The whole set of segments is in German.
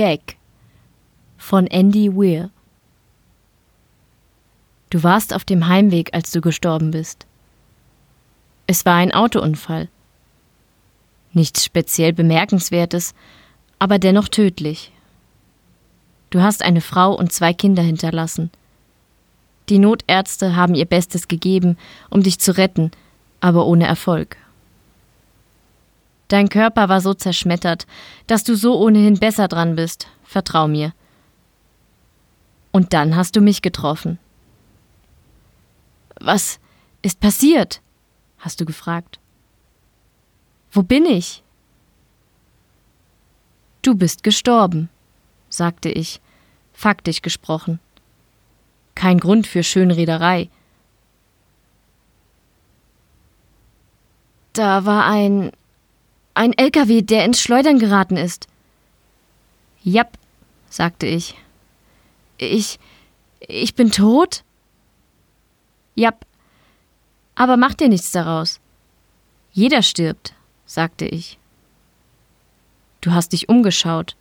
Egg von Andy Weir. Du warst auf dem Heimweg, als du gestorben bist. Es war ein Autounfall. Nichts speziell Bemerkenswertes, aber dennoch tödlich. Du hast eine Frau und zwei Kinder hinterlassen. Die Notärzte haben ihr Bestes gegeben, um dich zu retten, aber ohne Erfolg. Dein Körper war so zerschmettert, dass du so ohnehin besser dran bist, vertrau mir. Und dann hast du mich getroffen. Was ist passiert? hast du gefragt. Wo bin ich? Du bist gestorben, sagte ich, faktisch gesprochen. Kein Grund für Schönrederei. Da war ein. Ein LKW, der ins Schleudern geraten ist. Jap, sagte ich. Ich. Ich bin tot? Jap. Aber mach dir nichts daraus. Jeder stirbt, sagte ich. Du hast dich umgeschaut.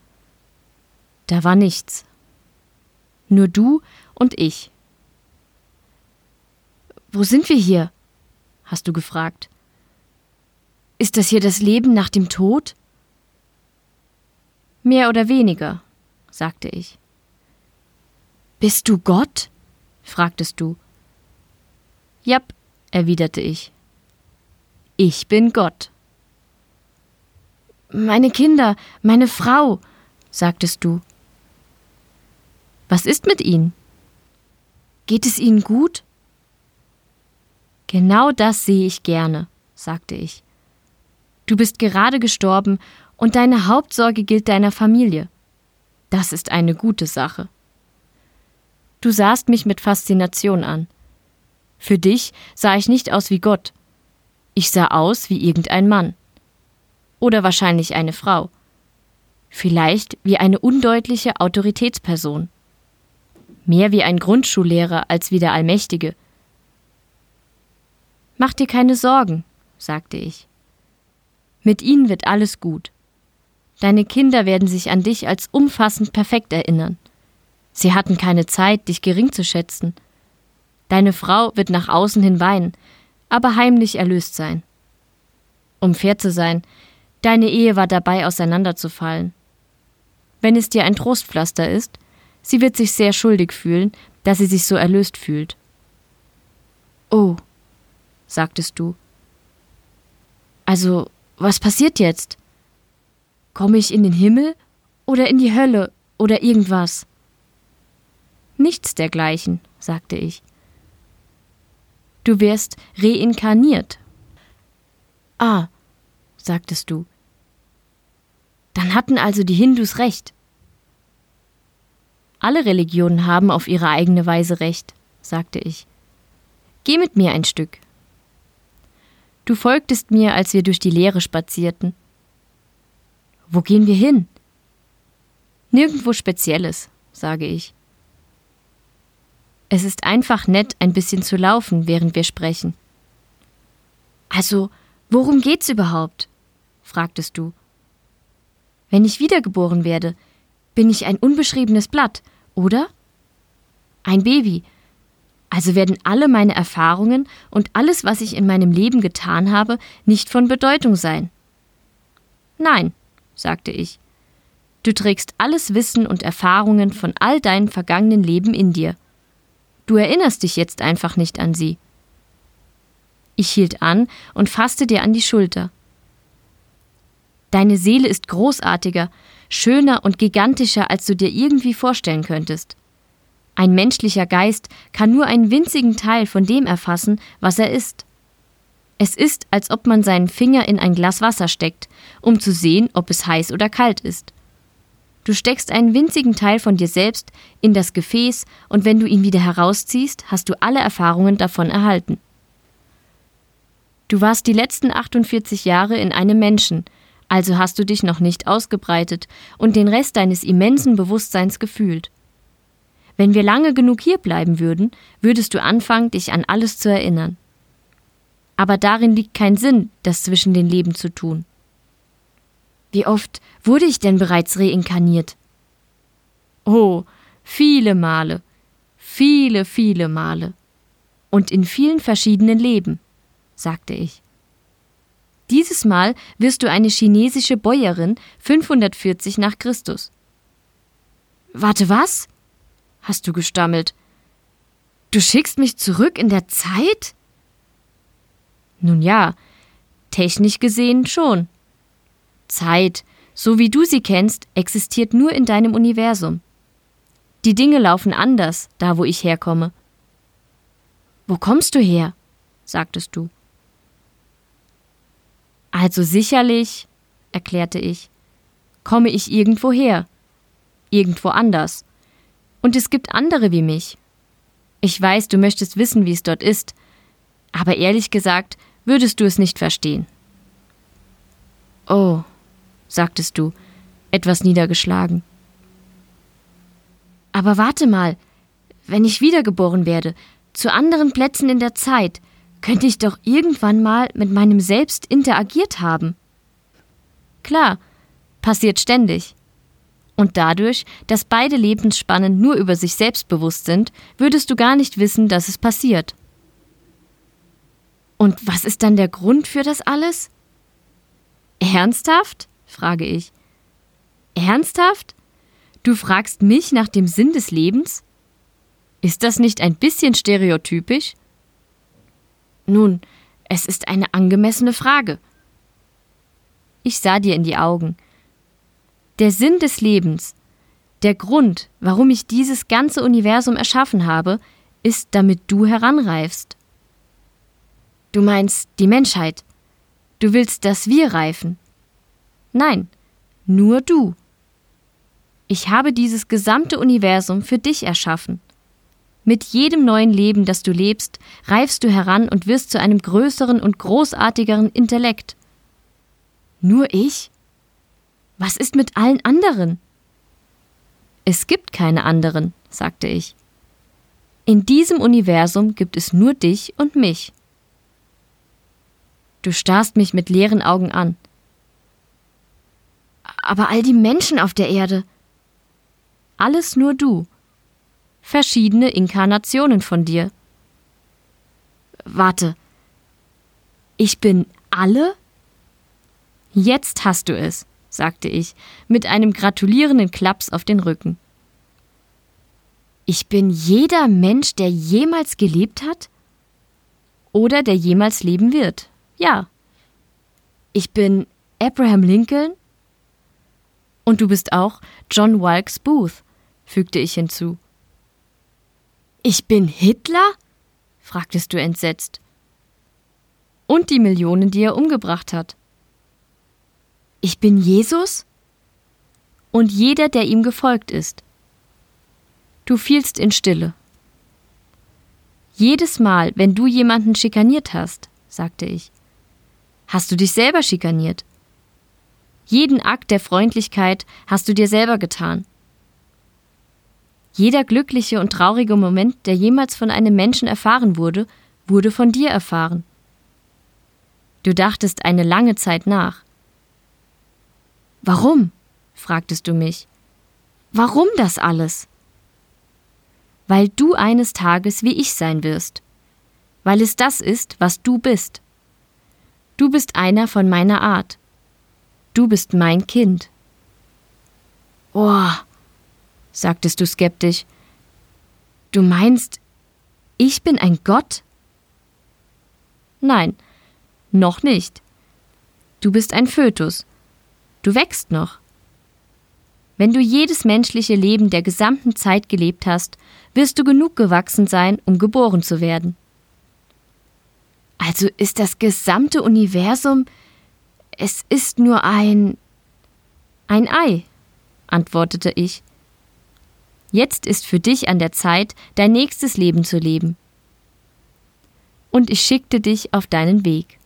Da war nichts. Nur du und ich. Wo sind wir hier? hast du gefragt. Ist das hier das Leben nach dem Tod? Mehr oder weniger, sagte ich. Bist du Gott? fragtest du. Jap, erwiderte ich. Ich bin Gott. Meine Kinder, meine Frau, sagtest du. Was ist mit ihnen? Geht es ihnen gut? Genau das sehe ich gerne, sagte ich. Du bist gerade gestorben und deine Hauptsorge gilt deiner Familie. Das ist eine gute Sache. Du sahst mich mit Faszination an. Für dich sah ich nicht aus wie Gott. Ich sah aus wie irgendein Mann. Oder wahrscheinlich eine Frau. Vielleicht wie eine undeutliche Autoritätsperson. Mehr wie ein Grundschullehrer als wie der Allmächtige. Mach dir keine Sorgen, sagte ich. Mit ihnen wird alles gut. Deine Kinder werden sich an dich als umfassend perfekt erinnern. Sie hatten keine Zeit, dich gering zu schätzen. Deine Frau wird nach außen hin weinen, aber heimlich erlöst sein. Um fair zu sein, deine Ehe war dabei auseinanderzufallen. Wenn es dir ein Trostpflaster ist, sie wird sich sehr schuldig fühlen, dass sie sich so erlöst fühlt. Oh, sagtest du. Also, was passiert jetzt? Komme ich in den Himmel oder in die Hölle oder irgendwas? Nichts dergleichen, sagte ich. Du wirst reinkarniert. Ah, sagtest du. Dann hatten also die Hindus recht. Alle Religionen haben auf ihre eigene Weise recht, sagte ich. Geh mit mir ein Stück. Du folgtest mir, als wir durch die Leere spazierten. Wo gehen wir hin? Nirgendwo Spezielles, sage ich. Es ist einfach nett, ein bisschen zu laufen, während wir sprechen. Also, worum geht's überhaupt? fragtest du. Wenn ich wiedergeboren werde, bin ich ein unbeschriebenes Blatt, oder? Ein Baby. Also werden alle meine Erfahrungen und alles, was ich in meinem Leben getan habe, nicht von Bedeutung sein. Nein, sagte ich. Du trägst alles Wissen und Erfahrungen von all deinen vergangenen Leben in dir. Du erinnerst dich jetzt einfach nicht an sie. Ich hielt an und fasste dir an die Schulter. Deine Seele ist großartiger, schöner und gigantischer, als du dir irgendwie vorstellen könntest. Ein menschlicher Geist kann nur einen winzigen Teil von dem erfassen, was er ist. Es ist, als ob man seinen Finger in ein Glas Wasser steckt, um zu sehen, ob es heiß oder kalt ist. Du steckst einen winzigen Teil von dir selbst in das Gefäß und wenn du ihn wieder herausziehst, hast du alle Erfahrungen davon erhalten. Du warst die letzten 48 Jahre in einem Menschen, also hast du dich noch nicht ausgebreitet und den Rest deines immensen Bewusstseins gefühlt. Wenn wir lange genug hier bleiben würden, würdest du anfangen, dich an alles zu erinnern. Aber darin liegt kein Sinn, das zwischen den Leben zu tun. Wie oft wurde ich denn bereits reinkarniert? Oh, viele Male, viele, viele Male. Und in vielen verschiedenen Leben, sagte ich. Dieses Mal wirst du eine chinesische Bäuerin 540 nach Christus. Warte, was? Hast du gestammelt. Du schickst mich zurück in der Zeit? Nun ja, technisch gesehen schon. Zeit, so wie du sie kennst, existiert nur in deinem Universum. Die Dinge laufen anders, da wo ich herkomme. Wo kommst du her? sagtest du. Also sicherlich, erklärte ich, komme ich irgendwo her, irgendwo anders. Und es gibt andere wie mich. Ich weiß, du möchtest wissen, wie es dort ist, aber ehrlich gesagt würdest du es nicht verstehen. Oh, sagtest du, etwas niedergeschlagen. Aber warte mal, wenn ich wiedergeboren werde, zu anderen Plätzen in der Zeit, könnte ich doch irgendwann mal mit meinem Selbst interagiert haben. Klar, passiert ständig. Und dadurch, dass beide Lebensspannen nur über sich selbst bewusst sind, würdest du gar nicht wissen, dass es passiert. Und was ist dann der Grund für das alles? Ernsthaft? frage ich. Ernsthaft? Du fragst mich nach dem Sinn des Lebens? Ist das nicht ein bisschen stereotypisch? Nun, es ist eine angemessene Frage. Ich sah dir in die Augen. Der Sinn des Lebens, der Grund, warum ich dieses ganze Universum erschaffen habe, ist, damit du heranreifst. Du meinst die Menschheit. Du willst, dass wir reifen. Nein, nur du. Ich habe dieses gesamte Universum für dich erschaffen. Mit jedem neuen Leben, das du lebst, reifst du heran und wirst zu einem größeren und großartigeren Intellekt. Nur ich? Was ist mit allen anderen? Es gibt keine anderen, sagte ich. In diesem Universum gibt es nur dich und mich. Du starrst mich mit leeren Augen an. Aber all die Menschen auf der Erde. Alles nur du. Verschiedene Inkarnationen von dir. Warte. Ich bin alle? Jetzt hast du es, sagte ich, mit einem gratulierenden Klaps auf den Rücken. Ich bin jeder Mensch, der jemals gelebt hat? Oder der jemals leben wird. Ja. Ich bin Abraham Lincoln, und du bist auch John Wilkes Booth, fügte ich hinzu. Ich bin Hitler? fragtest du entsetzt. Und die Millionen, die er umgebracht hat. Ich bin Jesus? Und jeder, der ihm gefolgt ist. Du fielst in Stille. Jedes Mal, wenn du jemanden schikaniert hast, sagte ich, hast du dich selber schikaniert. Jeden Akt der Freundlichkeit hast du dir selber getan. Jeder glückliche und traurige Moment, der jemals von einem Menschen erfahren wurde, wurde von dir erfahren. Du dachtest eine lange Zeit nach. Warum? fragtest du mich. Warum das alles? Weil du eines Tages wie ich sein wirst. Weil es das ist, was du bist. Du bist einer von meiner Art. Du bist mein Kind. Oh, sagtest du skeptisch. Du meinst, ich bin ein Gott? Nein, noch nicht. Du bist ein Fötus. Du wächst noch. Wenn du jedes menschliche Leben der gesamten Zeit gelebt hast, wirst du genug gewachsen sein, um geboren zu werden. Also ist das gesamte Universum es ist nur ein. ein Ei, antwortete ich. Jetzt ist für dich an der Zeit, dein nächstes Leben zu leben. Und ich schickte dich auf deinen Weg.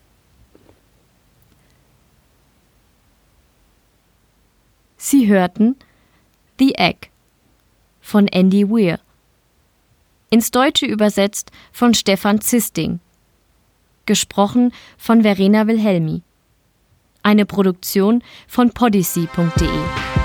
Sie hörten The Egg von Andy Weir. Ins Deutsche übersetzt von Stefan Zisting. Gesprochen von Verena Wilhelmi eine Produktion von podyssey.de.